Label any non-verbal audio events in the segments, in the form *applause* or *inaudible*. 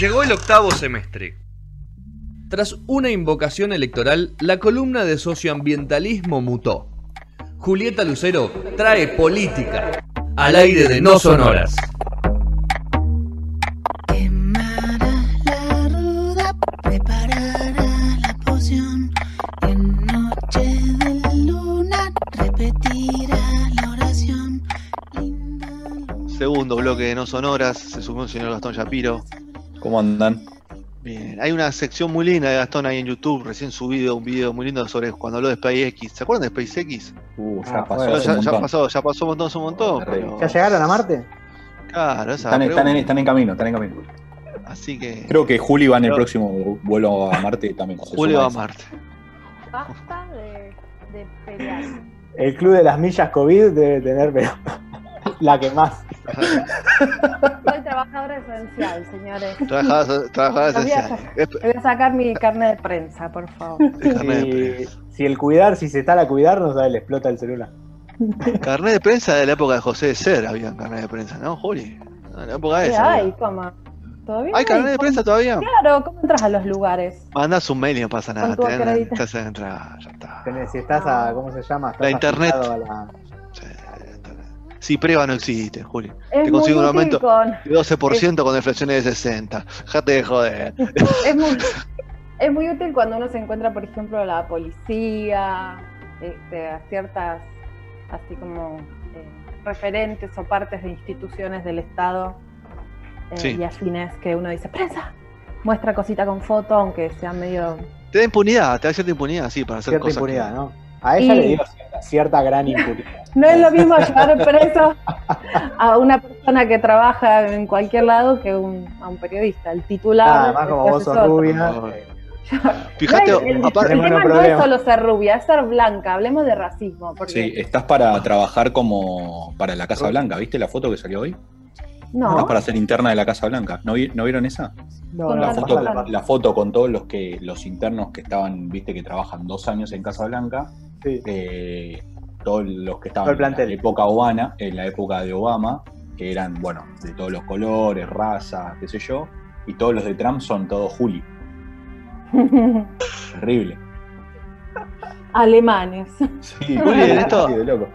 Llegó el octavo semestre. Tras una invocación electoral, la columna de socioambientalismo mutó. Julieta Lucero trae política al aire de No Sonoras. Segundo bloque de No Sonoras, se subió el señor Gastón Shapiro. ¿Cómo andan? Bien, hay una sección muy linda de Gastón ahí en YouTube, recién subido un video muy lindo sobre cuando habló de SpaceX. ¿Se acuerdan de SpaceX? Uh, ya Ah, pasó. ya, pasó, ya pasó un montón, un montón. Pero- ¿Ya llegaron a Marte? Claro, esa Están, están en, pregunta. están en camino, están en camino. Así que Creo que Juli va en el próximo vuelo a Marte también. Julio va a. Marte. Basta de, de pelear. El club de las millas COVID debe tener, pero *laughs* la que más. *laughs* Trabajadora esencial, señores. Trabajadora trabajadora esencial. Es- Voy a sacar mi carnet de prensa, por favor. carnet *laughs* de Si, prensa. si el cuidar, si se está a cuidar, no sabe, le explota el celular. Carnet de prensa de la época de José de Ser había carnet de prensa, ¿no, Juli? En la época ¿Qué esa. hay? había. ¿Cómo? ¿Todavía ¿Hay carnet de prensa todavía? Claro, ¿cómo entras a los lugares? Mandas un mail y no pasa nada. Te, dan- entrar, ya está. Tenés- Si estás a, ¿cómo se llama? Estás La internet. afiliado a la- Sí, Sí, prueba no existe, Juli. Es Te consigo un aumento con... de 12% con inflaciones de 60. Jate de joder. *laughs* Es muy, es muy útil cuando uno se encuentra, por ejemplo, a la policía, este, a ciertas, así como eh, referentes o partes de instituciones del Estado eh, Sí. y afines que uno dice, prensa, muestra cosita con foto, aunque sea medio... Te da impunidad, te da cierta impunidad, sí, para hacer cierta cosas. impunidad, que- ¿no? A ella Y- le dio cierta, gran *laughs* impunidad. No es lo mismo llevar preso a una persona que trabaja en cualquier lado que un- a un periodista. El titular... Además, como después vos sos rubia. No. *laughs* Fíjate, No, el, el aparte, Tenemos tema no es solo ser rubia, es ser blanca. Hablemos de racismo. Porque Sí, estás para trabajar como para la Casa Blanca. ¿Viste la foto que salió hoy? no, Estás para ser interna de la Casa Blanca. ¿No, vi- ¿no vieron esa? no, no, La la foto, pasala. la foto con todos los que los internos que estaban, viste, que trabajan dos años en Casa Blanca, Sí. eh, todos los que Todo estaban el en la época Obama, en la época de Obama, que eran, bueno, de todos los colores, razas, qué sé yo, y todos los de Trump son todos Juli. *laughs* Terrible. alemanes. Sí, Juli, en esto- sí, de loco.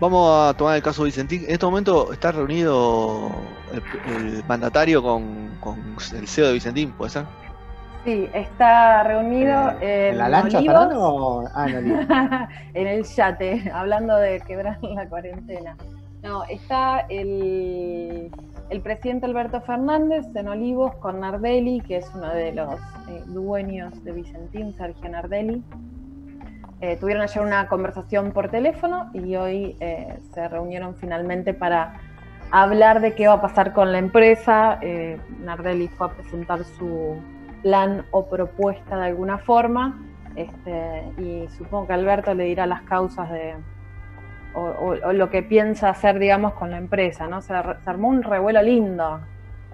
vamos a tomar el caso Vicentín. En este momento está reunido el, el mandatario con, con el CEO de Vicentín, ¿puede ser? Sí, está reunido Eh, en, ¿En la lancha Olivos, estarán o.? Ah, en *laughs* el yate, *laughs* hablando de quebrar *laughs* la cuarentena. No, está el, el presidente Alberto Fernández en Olivos con Nardelli, que es uno de los eh, dueños de Vicentín, Sergio Nardelli. Eh, tuvieron ayer una conversación por teléfono y hoy eh, se reunieron finalmente para hablar de qué va a pasar con la empresa. Nardelli fue a presentar su plan o propuesta de alguna forma este, y supongo que Alberto le dirá las causas de o, o- o lo que piensa hacer, digamos, con la empresa, ¿no? Se, ar- se armó un revuelo lindo.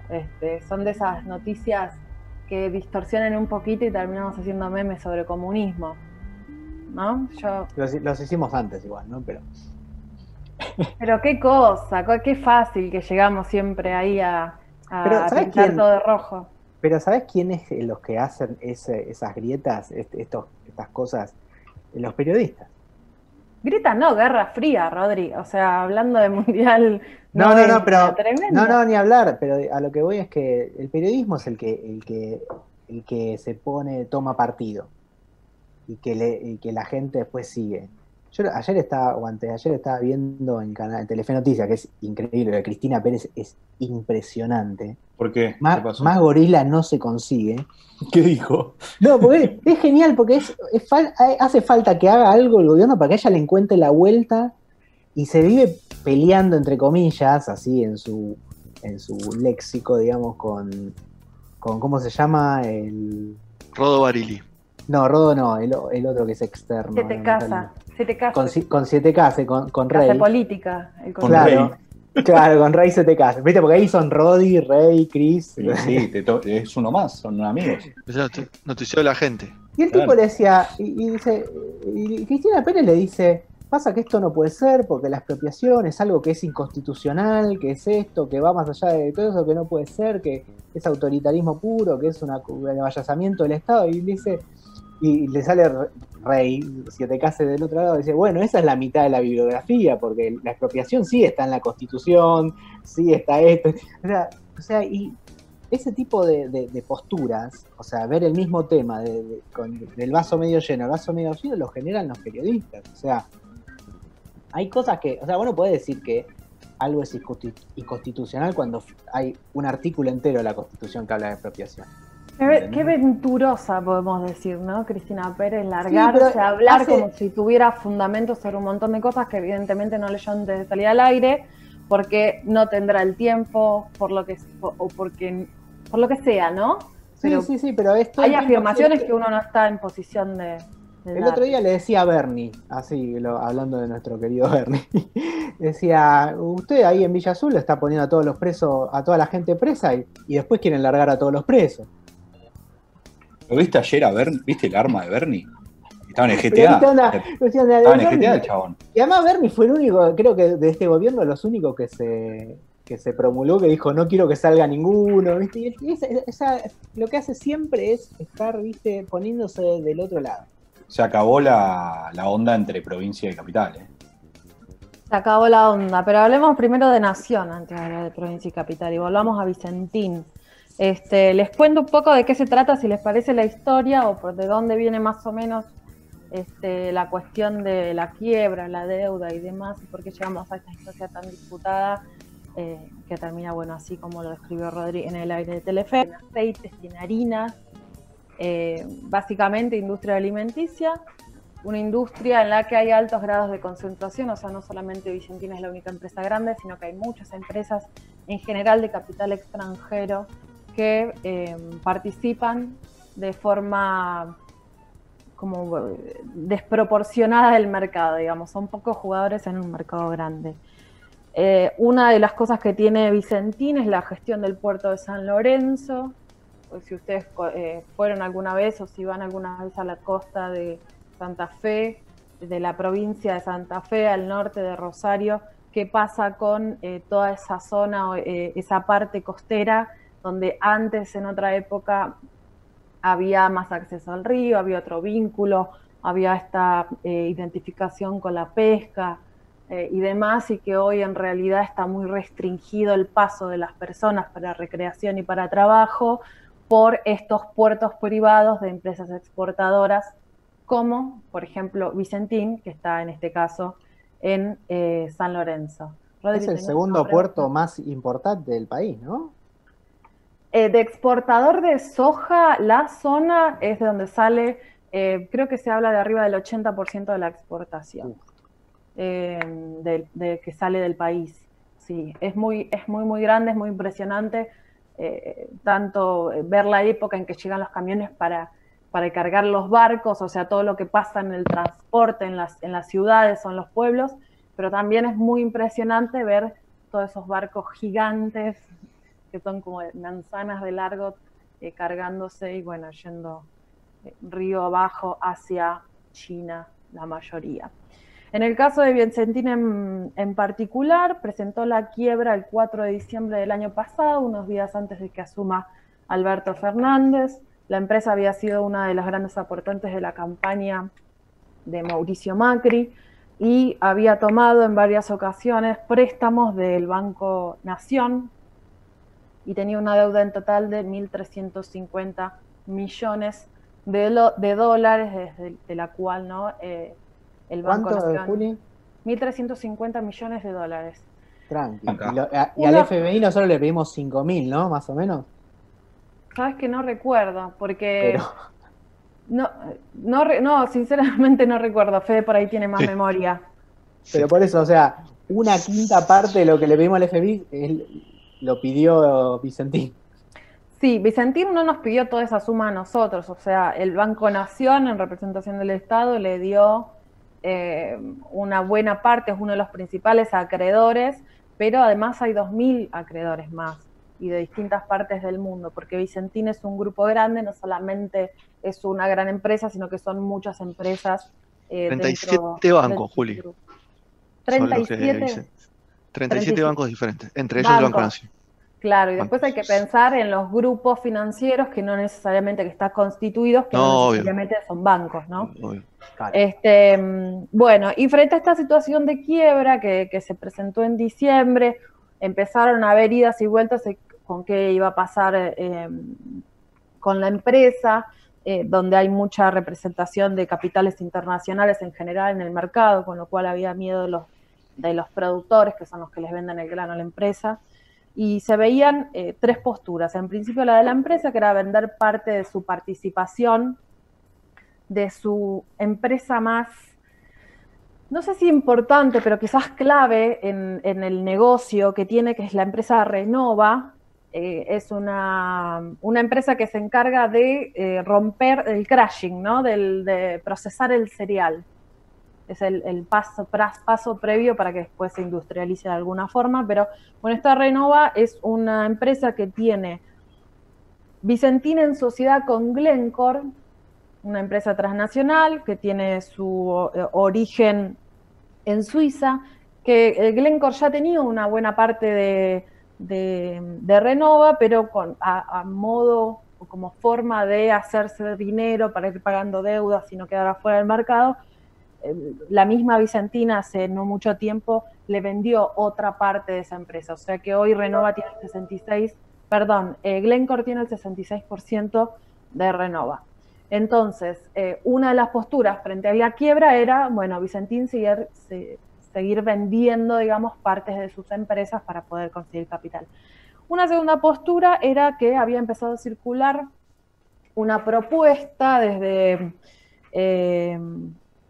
Este, son de esas noticias que distorsionan un poquito y terminamos haciendo memes sobre comunismo. ¿No? Yo, Los, los hicimos antes igual, ¿no? Pero. pero qué cosa, co- qué fácil que llegamos siempre ahí a, a Pero, ¿sabes pintar quién? todo de rojo. Pero ¿sabes quiénes los que hacen ese- esas grietas, estos, estas cosas? Los periodistas. Grita no, Guerra Fría, Rodri. O sea, hablando de mundial. *laughs* No, no, no, 90, pero- Tremendo. No, no, ni hablar, pero a lo que voy es que el periodismo es el que, el que, el que se pone, toma partido y que, le, y que la gente después sigue. Yo ayer estaba, o antes de ayer estaba viendo en canal en Telefe Noticias, que es increíble, de Cristina Pérez es impresionante. ¿Por qué? Más, ¿Qué pasó? más gorila no se consigue. *laughs* ¿Qué dijo? No, porque es genial, porque es, es fal- hace falta que haga algo el gobierno para que ella le encuentre la vuelta y se vive peleando, entre comillas, así en su, en su léxico, digamos, con, con ¿cómo se llama? El, Rodo Barili. No, Rodo no, el, o- el otro que es externo. Se te casa. Se te casa. Con, con siete K, con, con Casa Rey. política. el Con Claro, claro, con Rey se te casa. ¿Viste? Porque ahí son Roddy, Rey, Chris. Sí, sí, te to- es uno más, son amigos. Notició de la gente. Y el Claro. tipo le decía, y, y dice, y Cristina Pérez le dice, pasa que esto no puede ser porque la expropiación es algo que es inconstitucional, que es esto, que va más allá de todo eso, que no puede ser, que es autoritarismo puro, que es una- un avallazamiento del Estado, y dice, y le sale Re- Rey, si te case del otro lado, dice, bueno, esa es la mitad de la bibliografía, porque la expropiación sí está en la Constitución, sí está esto, o sea, o sea y ese tipo de, de- posturas, o sea, ver el mismo tema de- con- del vaso medio lleno al vaso medio lleno, lo generan los periodistas, o sea, hay cosas que, o sea, bueno puede decir que algo es inconsti- inconstitucional cuando hay un artículo entero de la Constitución que habla de expropiación. Qué, ve- qué venturosa podemos decir, ¿no? Cristina Pérez, largarse hablar hace- como si tuviera fundamentos sobre un montón de cosas que evidentemente no leyó antes de salir al aire, porque no tendrá el tiempo, por lo que o porque por lo que sea, ¿no? Sí, sí, sí, pero esto Hay afirmaciones que uno no está en posición de, de El dar. otro día le decía a Bernie, así lo- hablando de nuestro querido *laughs* Bernie, decía, usted ahí en Villa Azul está poniendo a todos los presos, a toda la gente presa y, y después quieren largar a todos los presos. ¿Lo viste ayer a Bernie? ¿Viste el arma de Bernie? Estaba en el GTA. Estaba en el Bernie- GTA el chabón. Y además Bernie fue el único, creo que de este gobierno, los únicos que se, que se promulgó, que dijo no quiero que salga ninguno, ¿viste? Y, y esa- esa- lo que hace siempre es estar, ¿viste? poniéndose del otro lado. Se acabó la, la onda entre provincia y capital. ¿eh? Se acabó la onda, pero hablemos primero de nación antes de hablar de provincia y capital y volvamos a Vicentín. Este, les cuento un poco de qué se trata, si les parece la historia o por de dónde viene más o menos este, la cuestión de la quiebra, la deuda y demás, y por qué llegamos a esta historia tan disputada eh, que termina, bueno, así como lo describió Rodri en el aire de Telefe, en aceites en harinas, eh, básicamente industria alimenticia, una industria en la que hay altos grados de concentración, o sea, no solamente Vicentina es la única empresa grande, sino que hay muchas empresas en general de capital extranjero que eh, participan de forma como desproporcionada del mercado, digamos, son pocos jugadores en un mercado grande. Eh, una de las cosas que tiene Vicentín es la gestión del puerto de San Lorenzo. Pues si ustedes eh, fueron alguna vez o si van alguna vez a la costa de Santa Fe, de la provincia de Santa Fe al norte de Rosario, qué pasa con eh, toda esa zona, esa parte costera, donde antes en otra época había más acceso al río, había otro vínculo, había esta eh, identificación con la pesca eh, y demás, y que hoy en realidad está muy restringido el paso de las personas para recreación y para trabajo por estos puertos privados de empresas exportadoras como, por ejemplo, Vicentín, que está en este caso en eh, San Lorenzo. Rodri, es el segundo puerto más importante del país, ¿no? Eh, de exportador de soja, la zona es de donde sale, eh, creo que se habla de arriba del 80% de la exportación eh, de, de, que sale del país. Sí, es muy, es muy, muy grande, es muy impresionante. Tanto ver la época en que llegan los camiones para, para cargar los barcos, o sea, todo lo que pasa en el transporte, en las, en las ciudades o en los pueblos, pero también es muy impresionante ver todos esos barcos gigantes que son como manzanas de largo eh, cargándose y bueno, yendo eh, río abajo hacia China, la mayoría. En el caso de Vicentín en, en, particular, presentó la quiebra el 4 de diciembre del año pasado, unos días antes de que asuma Alberto Fernández. La empresa había sido una de las grandes aportantes de la campaña de Mauricio Macri y había tomado en varias ocasiones préstamos del Banco Nación y tenía una deuda en total de 1.350 millones de, lo, de dólares, desde de la cual no eh, el Banco ¿Cuánto, Nación... Juli? 1.350 millones de dólares. Tranqui. Y, lo, a, y, al FMI nosotros le pedimos 5.000, ¿no? Más o menos. Sabes que no recuerdo, porque... Pero... No, no, no, sinceramente no recuerdo. Fede por ahí tiene más sí. memoria. Pero por eso, o sea, una quinta parte de lo que le pedimos al FMI es, lo pidió Vicentín. Sí, Vicentín no nos pidió toda esa suma a nosotros, o sea, el Banco Nación, en representación del Estado, le dio eh, una buena parte, es uno de los principales acreedores, pero además hay 2.000 acreedores más y de distintas partes del mundo, porque Vicentín es un grupo grande, no solamente es una gran empresa, sino que son muchas empresas eh, 37 dentro bancos, Juli. grupo. Son los que 37. Dicen. 37 37 bancos diferentes, entre ellos el Banco. Nación. Claro, y después hay que pensar en los grupos financieros que no necesariamente que están constituidos, que no, No, obvio. necesariamente son bancos, ¿no? Obvio. Claro. Este, bueno, y frente a esta situación de quiebra que, que se presentó en diciembre, empezaron a haber idas y vueltas de con qué iba a pasar eh, con la empresa, eh, donde hay mucha representación de capitales internacionales en general en el mercado, con lo cual había miedo de los, de los productores, que son los que les venden el grano a la empresa. Y se veían eh, tres posturas. En principio la de la empresa, que era vender parte de su participación de su empresa más, no sé si importante, pero quizás clave en, en el negocio que tiene, que es la empresa Renova. Eh, es una, una empresa que se encarga de eh, romper el crashing, ¿no? Del, de procesar el cereal. Es el, paso, previo para que después se industrialice de alguna forma. Pero bueno, esta Renova es una empresa que tiene Vicentina en sociedad con Glencore, una empresa transnacional que tiene su eh, origen en Suiza, que eh, Glencore ya tenía una buena parte de, de- Renova, pero con, a, a modo o como forma de hacerse dinero para ir pagando deudas y no quedar afuera del mercado, la misma Vicentina hace no mucho tiempo le vendió otra parte de esa empresa. O sea que hoy Renova tiene el 66, perdón, eh, Glencore tiene el 66% de Renova. Entonces, eh, una de las posturas frente a la quiebra era, bueno, Vicentín seguir, se- seguir vendiendo, digamos, partes de sus empresas para poder conseguir capital. Una segunda postura era que había empezado a circular una propuesta desde eh,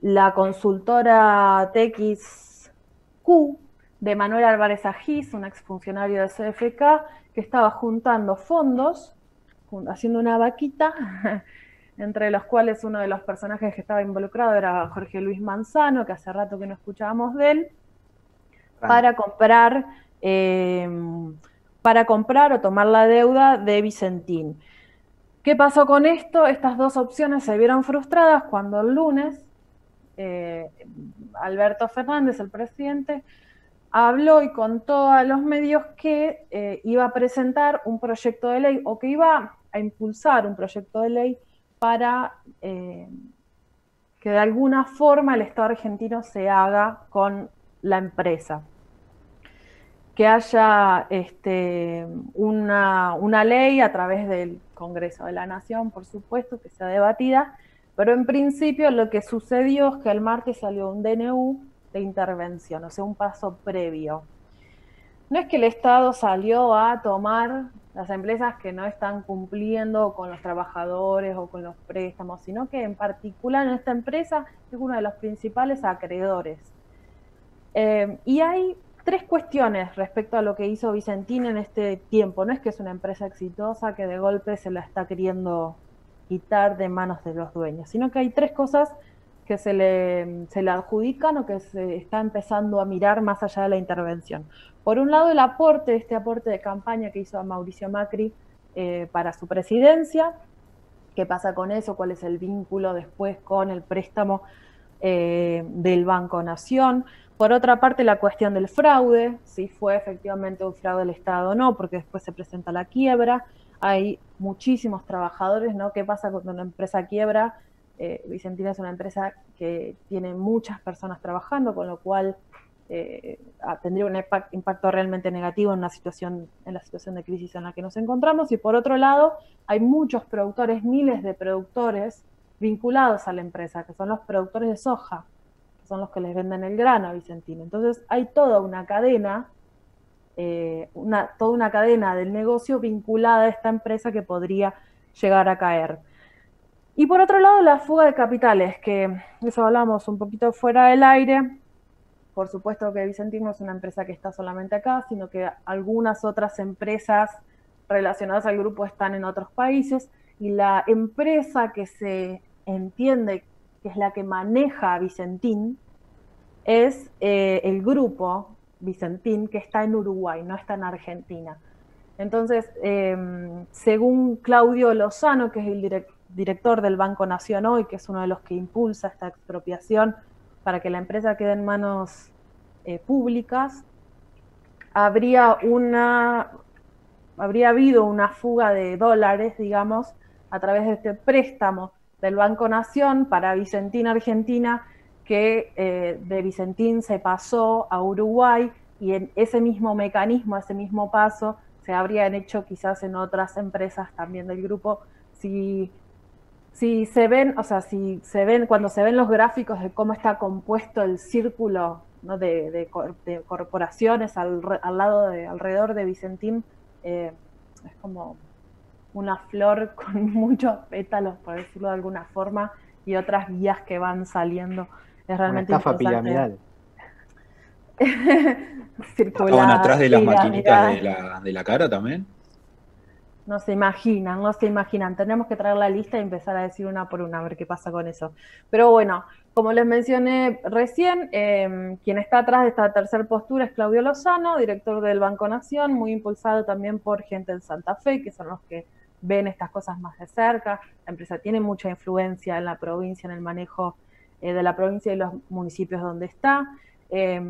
la consultora TXQ de Manuel Álvarez Agís, un exfuncionario de CFK, que estaba juntando fondos, haciendo una vaquita, *laughs* entre los cuales uno de los personajes que estaba involucrado era Jorge Luis Manzano, que hace rato que no escuchábamos de él, para comprar, eh, para comprar o tomar la deuda de Vicentín. ¿Qué pasó con esto? Estas dos opciones se vieron frustradas cuando el lunes eh, Alberto Fernández, el presidente, habló y contó a los medios que eh, iba a presentar un proyecto de ley o que iba a impulsar un proyecto de ley para eh, que de alguna forma el Estado argentino se haga con la empresa. Que haya este, una, una ley a través del Congreso de la Nación, por supuesto, que sea debatida, pero en principio lo que sucedió es que el martes salió un DNU de intervención, o sea, un paso previo. No es que el Estado salió a tomar las empresas que no están cumpliendo con los trabajadores o con los préstamos, sino que en particular en esta empresa es uno de los principales acreedores. Eh, y hay tres cuestiones respecto a lo que hizo Vicentín en este tiempo. No es que es una empresa exitosa que de golpe se la está queriendo quitar de manos de los dueños, sino que hay tres cosas que se le, adjudican o que se está empezando a mirar más allá de la intervención. Por un lado, el aporte, este aporte de campaña que hizo a Mauricio Macri eh, para su presidencia. ¿Qué pasa con eso? ¿Cuál es el vínculo después con el préstamo eh, del Banco Nación? Por otra parte, la cuestión del fraude, si fue efectivamente un fraude del Estado o no, porque después se presenta la quiebra. Hay muchísimos trabajadores, ¿no? ¿Qué pasa cuando una empresa quiebra? Eh, Vicentina es una empresa que tiene muchas personas trabajando, con lo cual eh, tendría un impacto realmente negativo en, una situación, en la situación de crisis en la que nos encontramos. Y por otro lado, hay muchos productores, miles de productores vinculados a la empresa, que son los productores de soja, que son los que les venden el grano a Vicentina. Entonces hay toda una cadena, eh, una, toda una cadena del negocio vinculada a esta empresa que podría llegar a caer. Y por otro lado, la fuga de capitales, que eso hablamos un poquito fuera del aire. Por supuesto que Vicentín no es una empresa que está solamente acá, sino que algunas otras empresas relacionadas al grupo están en otros países. Y la empresa que se entiende que es la que maneja a Vicentín es eh, el grupo Vicentín que está en Uruguay, no está en Argentina. Entonces, eh, según Claudio Lozano, que es el director director del Banco Nación hoy, que es uno de los que impulsa esta expropiación para que la empresa quede en manos eh, públicas, habría una habría habido una fuga de dólares, digamos, a través de este préstamo del Banco Nación para Vicentín Argentina, que eh, de Vicentín se pasó a Uruguay y en ese mismo mecanismo, ese mismo paso, se habrían hecho quizás en otras empresas también del grupo. Si, si se ven, o sea, si se ven, cuando se ven los gráficos de cómo está compuesto el círculo de, corporaciones al, al lado de, alrededor de Vicentín, eh, es como una flor con *laughs* muchos pétalos, por decirlo de alguna forma, y otras vías que van saliendo. Es realmente Una estafa piramidal. *laughs* Circular, ¿Estaban atrás de las piramidal. maquinitas de la, de la cara también? No se imaginan, no se imaginan. Tenemos que traer la lista y empezar a decir una por una, a ver qué pasa con eso. Pero bueno, como les mencioné recién, eh, quien está atrás de esta tercera postura es Claudio Lozano, director del Banco Nación, muy impulsado también por gente en Santa Fe, que son los que ven estas cosas más de cerca. La empresa tiene mucha influencia en la provincia, en el manejo eh, de la provincia y los municipios donde está. Eh,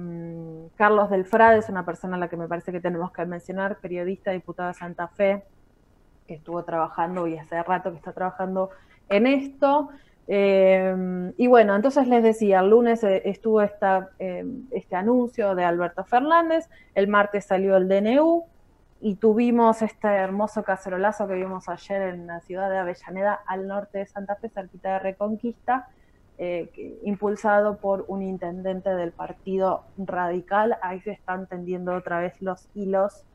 Carlos Delfrade es una persona a la que me parece que tenemos que mencionar, periodista, diputado de Santa Fe, que estuvo trabajando y hace rato que está trabajando en esto. Eh, y bueno, entonces les decía, el lunes eh, estuvo esta, eh, este anuncio de Alberto Fernández, el martes salió el DNU y tuvimos este hermoso cacerolazo que vimos ayer en la ciudad de Avellaneda, al norte de Santa Fe, cerquita de Reconquista, eh, impulsado por un intendente del Partido Radical. Ahí se están tendiendo otra vez los hilos,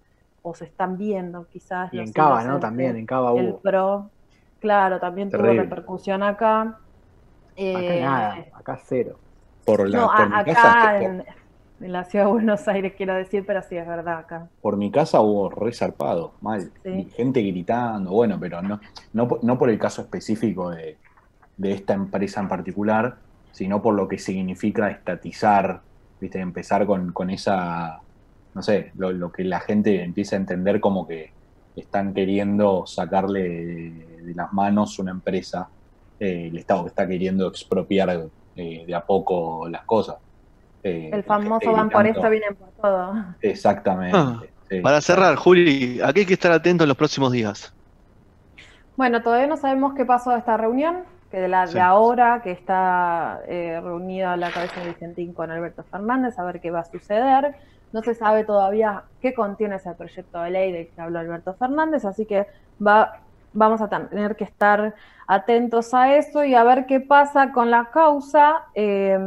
o se están viendo quizás. Y los en Cava, hilos ¿no? entre También, en Cava el hubo. PRO. Claro, también tuvo Terrible. repercusión acá. Acá Eh, nada, acá cero. Por, la, no, por, a- mi acá casa, en, en la ciudad de Buenos Aires quiero decir, pero sí es verdad acá. por mi casa hubo resarpado, mal. Sí. Y Gente gritando, bueno, pero no, no, por- no por el caso específico de, de esta empresa en particular, sino por lo que significa estatizar, ¿viste? empezar con, con esa, no sé, lo, lo que la gente empieza a entender como que están queriendo sacarle de, de las manos una empresa, eh, el Estado que está queriendo expropiar eh, de a poco las cosas. Eh, El famoso van por esto, vienen por todo. Exactamente. Ah, sí. Para cerrar, Juli, ¿a qué hay que estar atento en los próximos días? Bueno, todavía no sabemos qué pasó de esta reunión, que de la Sí. de ahora, que está eh, reunida la cabeza de Vicentín con Alberto Fernández, a ver qué va a suceder. No se sabe todavía qué contiene ese proyecto de ley del que habló Alberto Fernández, así que va, vamos a tener que estar atentos a eso y a ver qué pasa con la causa eh,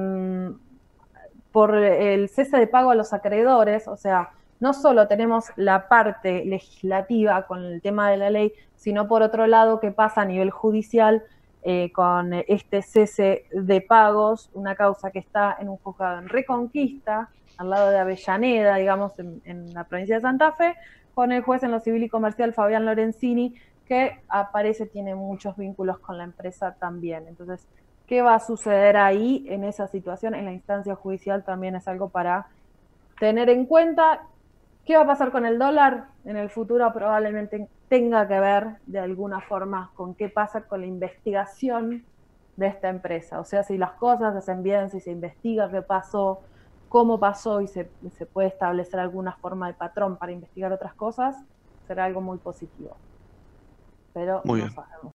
por el cese de pago a los acreedores, o sea, no solo tenemos la parte legislativa con el tema de la ley, sino por otro lado qué pasa a nivel judicial eh, con este cese de pagos, una causa que está en un juzgado en Reconquista, al lado de Avellaneda, digamos, en, en la provincia de Santa Fe, con el juez en lo civil y comercial Fabián Lorenzini, que aparece, tiene muchos vínculos con la empresa también. Entonces, ¿qué va a suceder ahí en esa situación? En la instancia judicial también es algo para tener en cuenta. ¿Qué va a pasar con el dólar? En el futuro probablemente tenga que ver de alguna forma con qué pasa con la investigación de esta empresa. O sea, si las cosas se hacen bien, si se investiga qué pasó, cómo pasó y se, se puede establecer alguna forma de patrón para investigar otras cosas, será algo muy positivo. Pero Muy no bien. sabemos.